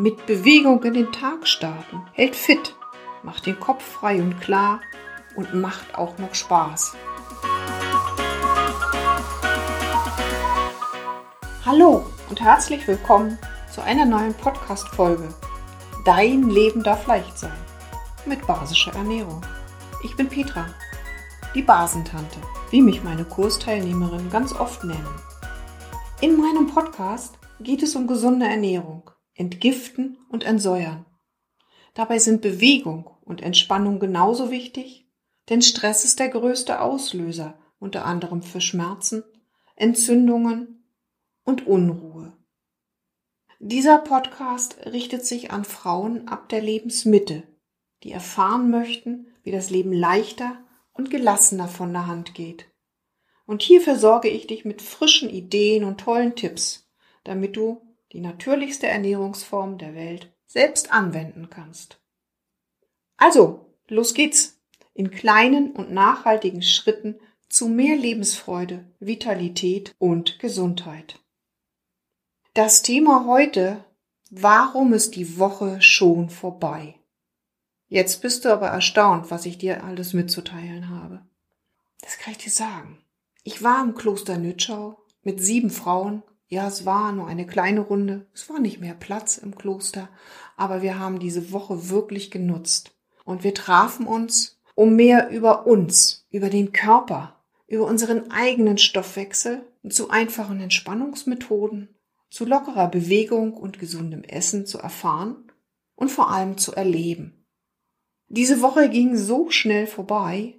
mit Bewegung in den Tag starten, hält fit, macht den Kopf frei und klar und macht auch noch Spaß. Hallo und herzlich willkommen zu einer neuen Podcast-Folge. Dein Leben darf leicht sein. Mit basischer Ernährung. Ich bin Petra, die Basentante, wie mich meine Kursteilnehmerinnen ganz oft nennen. In meinem Podcast geht es um gesunde Ernährung, Entgiften und Entsäuern. Dabei sind Bewegung und Entspannung genauso wichtig, denn Stress ist der größte Auslöser, unter anderem für Schmerzen, Entzündungen und Unruhe. Dieser Podcast richtet sich an Frauen ab der Lebensmitte, die erfahren möchten, wie das Leben leichter und gelassener von der Hand geht. Und hier versorge ich dich mit frischen Ideen und tollen Tipps, damit du die natürlichste Ernährungsform der Welt selbst anwenden kannst. Also, los geht's! In kleinen und nachhaltigen Schritten zu mehr Lebensfreude, Vitalität und Gesundheit. Das Thema heute, warum ist die Woche schon vorbei? Jetzt bist du aber erstaunt, was ich dir alles mitzuteilen habe. Das kann ich dir sagen. Ich war im Kloster Nütschau mit sieben Frauen. Ja, es war nur eine kleine Runde. Es war nicht mehr Platz im Kloster. Aber wir haben diese Woche wirklich genutzt. Und wir trafen uns, um mehr über uns, über den Körper, über unseren eigenen Stoffwechsel zu einfachen Entspannungsmethoden, zu lockerer Bewegung und gesundem Essen zu erfahren und vor allem zu erleben. Diese Woche ging so schnell vorbei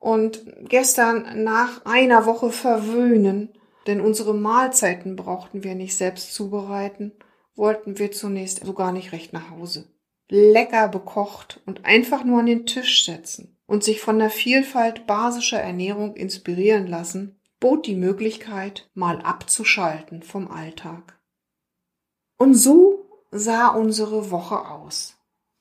und gestern nach einer Woche verwöhnen, denn unsere Mahlzeiten brauchten wir nicht selbst zubereiten, wollten wir zunächst so gar nicht recht nach Hause. Lecker bekocht und einfach nur an den Tisch setzen und sich von der Vielfalt basischer Ernährung inspirieren lassen, bot die Möglichkeit, mal abzuschalten vom Alltag. Und so sah unsere Woche aus.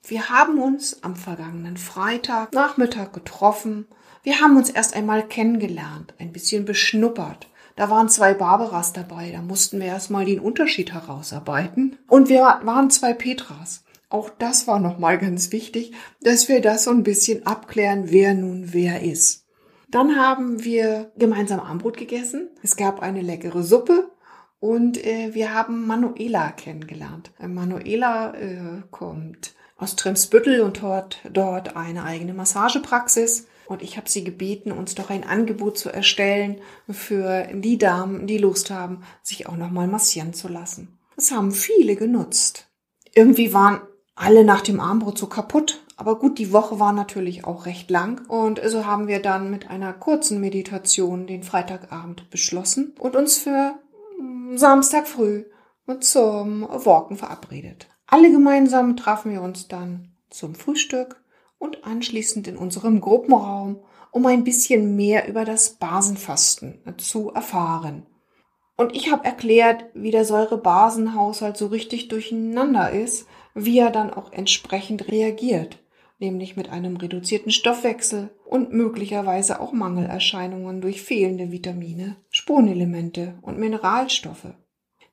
Wir haben uns am vergangenen Freitag Nachmittag getroffen. Wir haben uns erst einmal kennengelernt, ein bisschen beschnuppert. Da waren zwei Barbaras dabei, da mussten wir erstmal den Unterschied herausarbeiten. Und wir waren zwei Petras. Auch das war nochmal ganz wichtig, dass wir das so ein bisschen abklären, wer nun wer ist. Dann haben wir gemeinsam Armbrot gegessen. Es gab eine leckere Suppe und äh, wir haben Manuela kennengelernt. Manuela äh, kommt aus Tremsbüttel und dort, dort eine eigene Massagepraxis. Und ich habe sie gebeten, uns doch ein Angebot zu erstellen für die Damen, die Lust haben, sich auch nochmal massieren zu lassen. Das haben viele genutzt. Irgendwie waren alle nach dem Armbrot so kaputt. Aber gut, die Woche war natürlich auch recht lang. Und so haben wir dann mit einer kurzen Meditation den Freitagabend beschlossen und uns für Samstag früh zum Walken verabredet. Alle gemeinsam trafen wir uns dann zum Frühstück und anschließend in unserem Gruppenraum, um ein bisschen mehr über das Basenfasten zu erfahren. Und ich habe erklärt, wie der Säurebasenhaushalt so richtig durcheinander ist, wie er dann auch entsprechend reagiert, nämlich mit einem reduzierten Stoffwechsel und möglicherweise auch Mangelerscheinungen durch fehlende Vitamine, Spurenelemente und Mineralstoffe.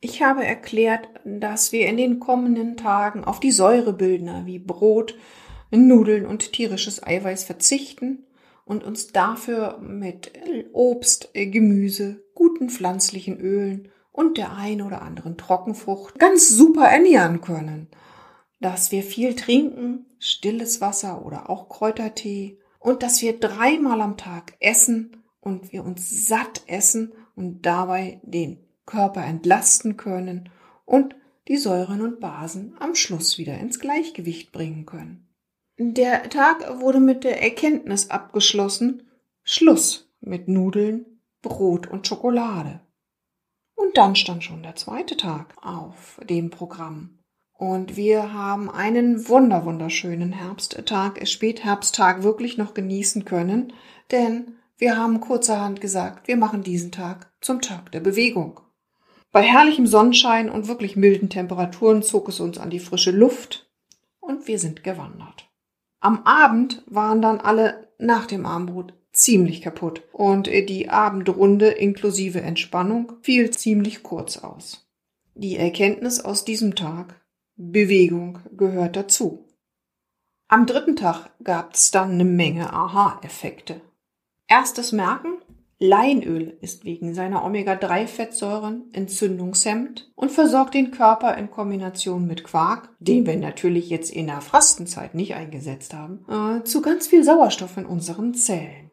Ich habe erklärt, dass wir in den kommenden Tagen auf die Säurebildner wie Brot, Nudeln und tierisches Eiweiß verzichten und uns dafür mit Obst, Gemüse, guten pflanzlichen Ölen und der ein oder anderen Trockenfrucht ganz super ernähren können. Dass wir viel trinken, stilles Wasser oder auch Kräutertee und dass wir dreimal am Tag essen und wir uns satt essen und dabei den Körper entlasten können und die Säuren und Basen am Schluss wieder ins Gleichgewicht bringen können. Der Tag wurde mit der Erkenntnis abgeschlossen, Schluss mit Nudeln, Brot und Schokolade. Und dann stand schon der zweite Tag auf dem Programm. Und wir haben einen wunder wunderschönen Herbsttag, Spätherbsttag wirklich noch genießen können, denn wir haben kurzerhand gesagt, wir machen diesen Tag zum Tag der Bewegung. Bei herrlichem Sonnenschein und wirklich milden Temperaturen zog es uns an die frische Luft und wir sind gewandert. Am Abend waren dann alle nach dem Armbrot ziemlich kaputt und die Abendrunde inklusive Entspannung fiel ziemlich kurz aus. Die Erkenntnis aus diesem Tag, Bewegung gehört dazu. Am dritten Tag gab es dann eine Menge Aha-Effekte. Erstes Merken, Leinöl ist wegen seiner Omega-3-Fettsäuren entzündungshemmend und versorgt den Körper in Kombination mit Quark, den wir natürlich jetzt in der Fastenzeit nicht eingesetzt haben, äh, zu ganz viel Sauerstoff in unseren Zellen.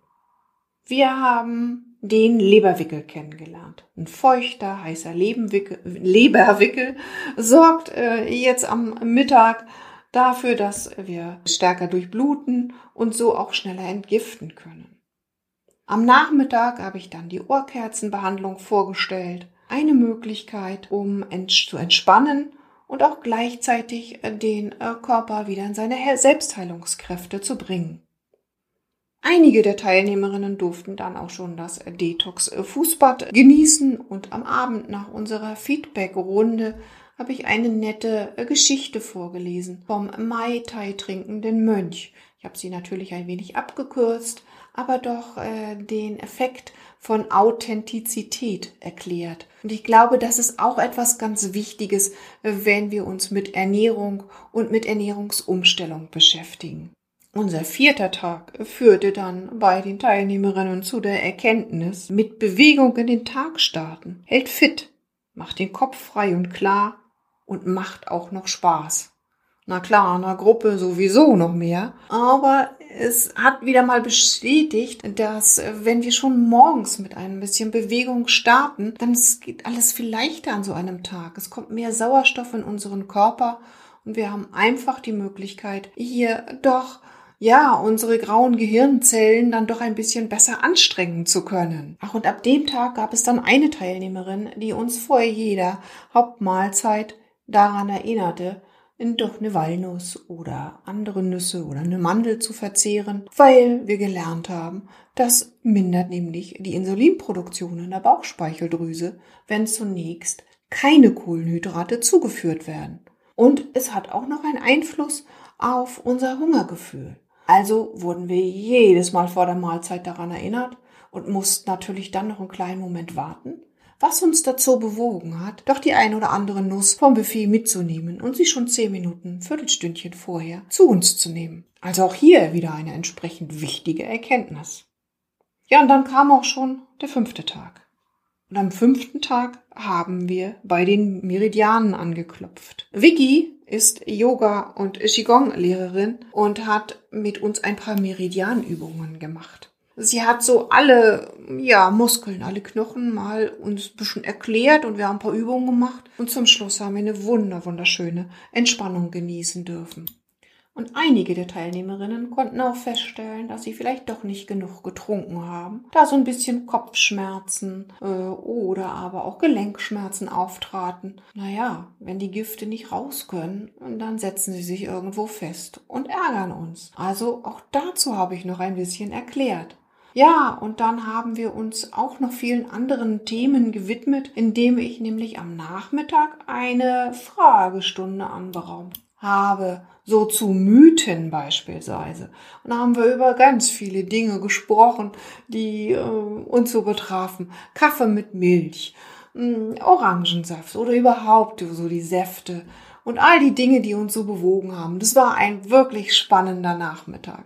Wir haben den Leberwickel kennengelernt. Ein feuchter, heißer Leberwickel sorgt äh, jetzt am Mittag dafür, dass wir stärker durchbluten und so auch schneller entgiften können. Am Nachmittag habe ich dann die Ohrkerzenbehandlung vorgestellt. Eine Möglichkeit, um zu entspannen und auch gleichzeitig äh, den äh, Körper wieder in seine Selbstheilungskräfte zu bringen. Einige der Teilnehmerinnen durften dann auch schon das Detox Fußbad genießen und am Abend nach unserer Feedback-Runde habe ich eine nette äh, Geschichte vorgelesen vom Mai Tai trinkenden Mönch. Ich habe sie natürlich ein wenig abgekürzt, aber doch äh, den Effekt von Authentizität erklärt. Und ich glaube, das ist auch etwas ganz Wichtiges, wenn wir uns mit Ernährung und mit Ernährungsumstellung beschäftigen. Unser vierter Tag führte dann bei den Teilnehmerinnen zu der Erkenntnis, mit Bewegung in den Tag starten, hält fit, macht den Kopf frei und klar und macht auch noch Spaß. Na klar, in einer Gruppe sowieso noch mehr. Aber es hat wieder mal bestätigt, dass äh, wenn wir schon morgens mit ein bisschen Bewegung starten, dann geht alles viel leichter an so einem Tag. Es kommt mehr Sauerstoff in unseren Körper und wir haben einfach die Möglichkeit, hier doch ja, unsere grauen Gehirnzellen dann doch ein bisschen besser anstrengen zu können. Ach, und ab dem Tag gab es dann eine Teilnehmerin, die uns vor jeder Hauptmahlzeit daran erinnerte, doch eine Walnuss oder andere Nüsse oder eine Mandel zu verzehren, weil wir gelernt haben, das mindert nämlich die Insulinproduktion in der Bauchspeicheldrüse, wenn zunächst keine Kohlenhydrate zugeführt werden. Und es hat auch noch einen Einfluss auf unser Hungergefühl. Also wurden wir jedes Mal vor der Mahlzeit daran erinnert und mussten natürlich dann noch einen kleinen Moment warten, was uns dazu bewogen hat, doch die ein oder andere Nuss vom Buffet mitzunehmen und sie schon zehn Minuten, Viertelstündchen vorher zu uns zu nehmen. Also auch hier wieder eine entsprechend wichtige Erkenntnis. Ja, und dann kam auch schon der fünfte Tag. Und am fünften Tag haben wir bei den Meridianen angeklopft. Vicky ist Yoga- und Qigong-Lehrerin und hat mit uns ein paar Meridianübungen gemacht. Sie hat so alle, ja, Muskeln, alle Knochen mal uns ein bisschen erklärt und wir haben ein paar Übungen gemacht und zum Schluss haben wir eine wunder, wunderschöne Entspannung genießen dürfen. Und einige der Teilnehmerinnen konnten auch feststellen, dass sie vielleicht doch nicht genug getrunken haben, da so ein bisschen Kopfschmerzen äh, oder aber auch Gelenkschmerzen auftraten. Naja, wenn die Gifte nicht raus können, dann setzen sie sich irgendwo fest und ärgern uns. Also auch dazu habe ich noch ein bisschen erklärt. Ja, und dann haben wir uns auch noch vielen anderen Themen gewidmet, indem ich nämlich am Nachmittag eine Fragestunde anberaumt habe, so zu Mythen beispielsweise. Und da haben wir über ganz viele Dinge gesprochen, die äh, uns so betrafen. Kaffee mit Milch, mh, hm, Orangensaft oder überhaupt so die Säfte und all die Dinge, die uns so bewogen haben. Das war ein wirklich spannender Nachmittag.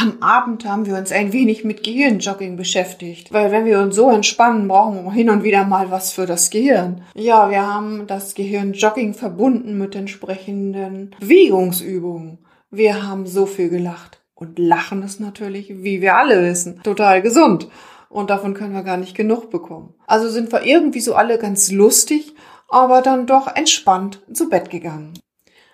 Am Abend haben wir uns ein wenig mit Gehirnjogging beschäftigt, weil wenn wir uns so entspannen, brauchen wir hin und wieder mal was für das Gehirn. Ja, wir haben das Gehirnjogging verbunden mit entsprechenden Bewegungsübungen. Wir haben so viel gelacht. Und Lachen ist natürlich, wie wir alle wissen, total gesund. Und davon können wir gar nicht genug bekommen. Also sind wir irgendwie so alle ganz lustig, aber dann doch entspannt zu Bett gegangen.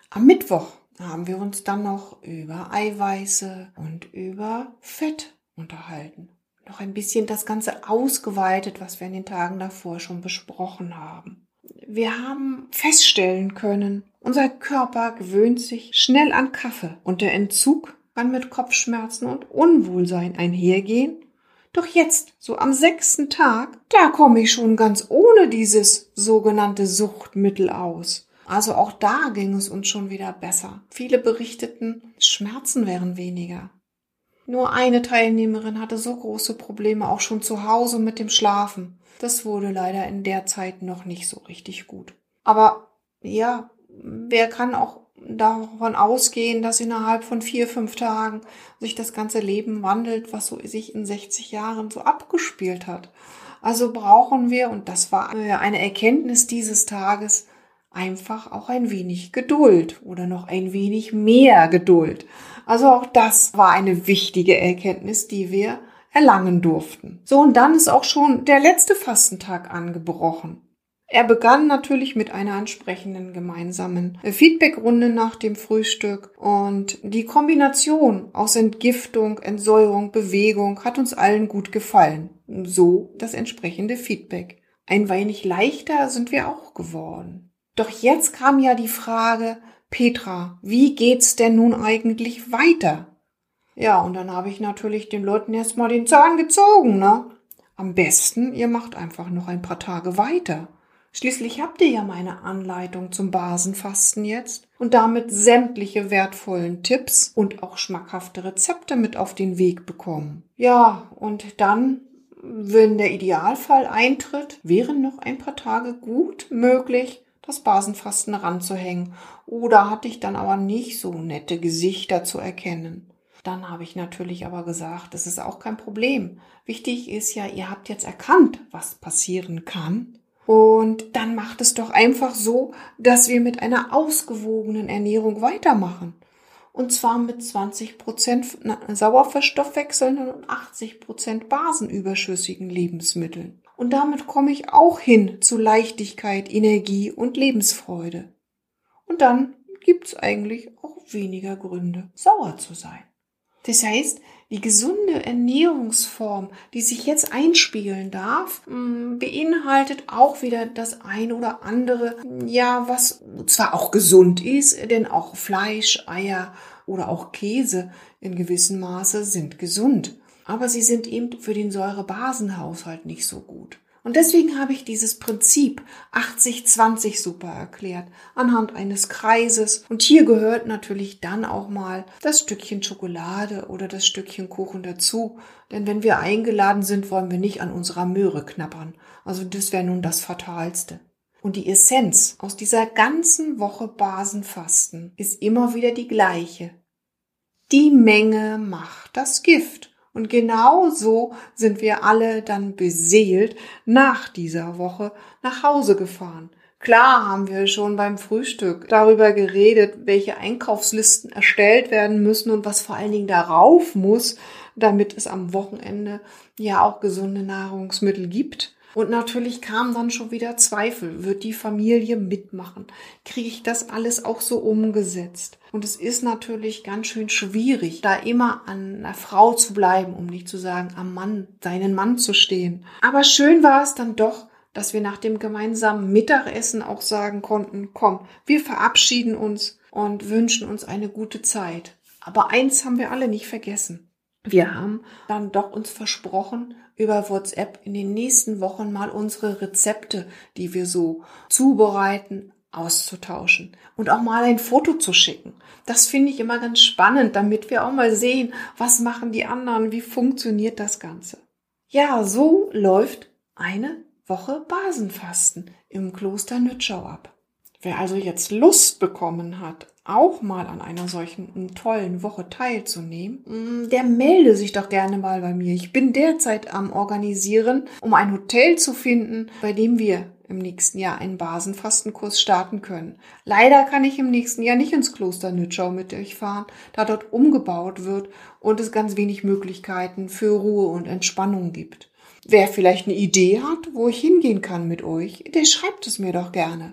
Am Mittwoch haben wir uns dann noch über Eiweiße und über Fett unterhalten. Noch ein bisschen das Ganze ausgeweitet, was wir in den Tagen davor schon besprochen haben. Wir haben feststellen können, unser Körper gewöhnt sich schnell an Kaffee und der Entzug kann mit Kopfschmerzen und Unwohlsein einhergehen. Doch jetzt, so am sechsten Tag, da komme ich schon ganz ohne dieses sogenannte Suchtmittel aus. Also auch da ging es uns schon wieder besser. Viele berichteten, Schmerzen wären weniger. Nur eine Teilnehmerin hatte so große Probleme auch schon zu Hause mit dem Schlafen. Das wurde leider in der Zeit noch nicht so richtig gut. Aber ja, wer kann auch davon ausgehen, dass innerhalb von vier, fünf Tagen sich das ganze Leben wandelt, was so sich in 60 Jahren so abgespielt hat. Also brauchen wir, und das war eine Erkenntnis dieses Tages, einfach auch ein wenig Geduld oder noch ein wenig mehr Geduld. Also auch das war eine wichtige Erkenntnis, die wir erlangen durften. So, und dann ist auch schon der letzte Fastentag angebrochen. Er begann natürlich mit einer entsprechenden gemeinsamen Feedbackrunde nach dem Frühstück und die Kombination aus Entgiftung, Entsäuerung, Bewegung hat uns allen gut gefallen. So das entsprechende Feedback. Ein wenig leichter sind wir auch geworden. Doch jetzt kam ja die Frage, Petra, wie geht's denn nun eigentlich weiter? Ja, und dann habe ich natürlich den Leuten erstmal den Zahn gezogen, ne? Am besten, ihr macht einfach noch ein paar Tage weiter. Schließlich habt ihr ja meine Anleitung zum Basenfasten jetzt und damit sämtliche wertvollen Tipps und auch schmackhafte Rezepte mit auf den Weg bekommen. Ja, und dann, wenn der Idealfall eintritt, wären noch ein paar Tage gut möglich, das Basenfasten ranzuhängen. Oder hatte ich dann aber nicht so nette Gesichter zu erkennen. Dann habe ich natürlich aber gesagt, das ist auch kein Problem. Wichtig ist ja, ihr habt jetzt erkannt, was passieren kann. Und dann macht es doch einfach so, dass wir mit einer ausgewogenen Ernährung weitermachen. Und zwar mit 20 Prozent Sauerstoffwechselnden und 80 Prozent basenüberschüssigen Lebensmitteln. Und damit komme ich auch hin zu Leichtigkeit, Energie und Lebensfreude. Und dann gibt's eigentlich auch weniger Gründe, sauer zu sein. Das heißt, die gesunde Ernährungsform, die sich jetzt einspielen darf, mm, beinhaltet auch wieder das ein oder andere, ja, was zwar auch gesund ist, denn auch Fleisch, Eier oder auch Käse in gewissem Maße sind gesund. Aber sie sind eben für den Säurebasenhaushalt nicht so gut. Und deswegen habe ich dieses Prinzip 80-20 super erklärt, anhand eines Kreises. Und hier gehört natürlich dann auch mal das Stückchen Schokolade oder das Stückchen Kuchen dazu. Denn wenn wir eingeladen sind, wollen wir nicht an unserer Möhre knappern. Also das wäre nun das Fatalste. Und die Essenz aus dieser ganzen Woche Basenfasten ist immer wieder die gleiche. Die Menge macht das Gift. Und genau so sind wir alle dann beseelt nach dieser Woche nach Hause gefahren. Klar haben wir schon beim Frühstück darüber geredet, welche Einkaufslisten erstellt werden müssen und was vor allen Dingen darauf muss, damit es am Wochenende ja auch gesunde Nahrungsmittel gibt. Und natürlich kam dann schon wieder Zweifel. Wird die Familie mitmachen? Kriege ich das alles auch so umgesetzt? Und es ist natürlich ganz schön schwierig, da immer an einer Frau zu bleiben, um nicht zu sagen, am Mann, seinen Mann zu stehen. Aber schön war es dann doch, dass wir nach dem gemeinsamen Mittagessen auch sagen konnten, komm, wir verabschieden uns und wünschen uns eine gute Zeit. Aber eins haben wir alle nicht vergessen. Wir haben dann doch uns versprochen, über WhatsApp in den nächsten Wochen mal unsere Rezepte, die wir so zubereiten, auszutauschen und auch mal ein Foto zu schicken. Das finde ich immer ganz spannend, damit wir auch mal sehen, was machen die anderen, wie funktioniert das Ganze. Ja, so läuft eine Woche Basenfasten im Kloster Nütschau ab. Wer also jetzt Lust bekommen hat, auch mal an einer solchen tollen Woche teilzunehmen, mm, der melde sich doch gerne mal bei mir. Ich bin derzeit am Organisieren, um ein Hotel zu finden, bei dem wir im nächsten Jahr einen Basenfastenkurs starten können. Leider kann ich im nächsten Jahr nicht ins Kloster Nütschau mit euch fahren, da dort umgebaut wird und es ganz wenig Möglichkeiten für Ruhe und Entspannung gibt. Wer vielleicht eine Idee hat, wo ich hingehen kann mit euch, der schreibt es mir doch gerne.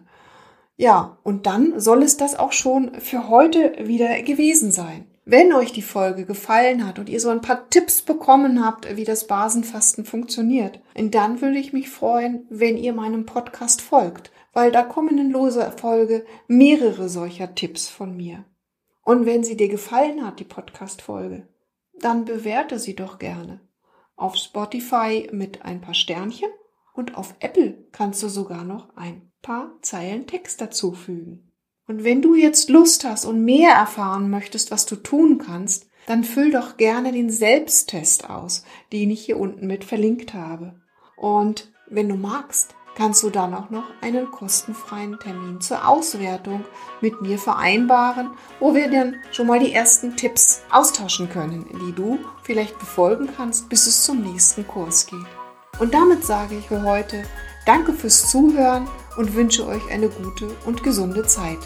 Ja, und dann soll es das auch schon für heute wieder gewesen sein. Wenn euch die Folge gefallen hat und ihr so ein paar Tipps bekommen habt, wie das Basenfasten funktioniert, dann würde ich mich freuen, wenn ihr meinem Podcast folgt, weil da kommen in loser Folge mehrere solcher Tipps von mir. Und wenn sie dir gefallen hat, die Podcast-Folge, dann bewerte sie doch gerne. Auf Spotify mit ein paar Sternchen und auf Apple kannst du sogar noch ein paar Zeilen Text dazufügen. Und wenn du jetzt Lust hast und mehr erfahren möchtest, was du tun kannst, dann füll doch gerne den Selbsttest aus, den ich hier unten mit verlinkt habe. Und wenn du magst, kannst du dann auch noch einen kostenfreien Termin zur Auswertung mit mir vereinbaren, wo wir dann schon mal die ersten Tipps austauschen können, die du vielleicht befolgen kannst, bis es zum nächsten Kurs geht. Und damit sage ich für heute Danke fürs Zuhören und wünsche euch eine gute und gesunde Zeit.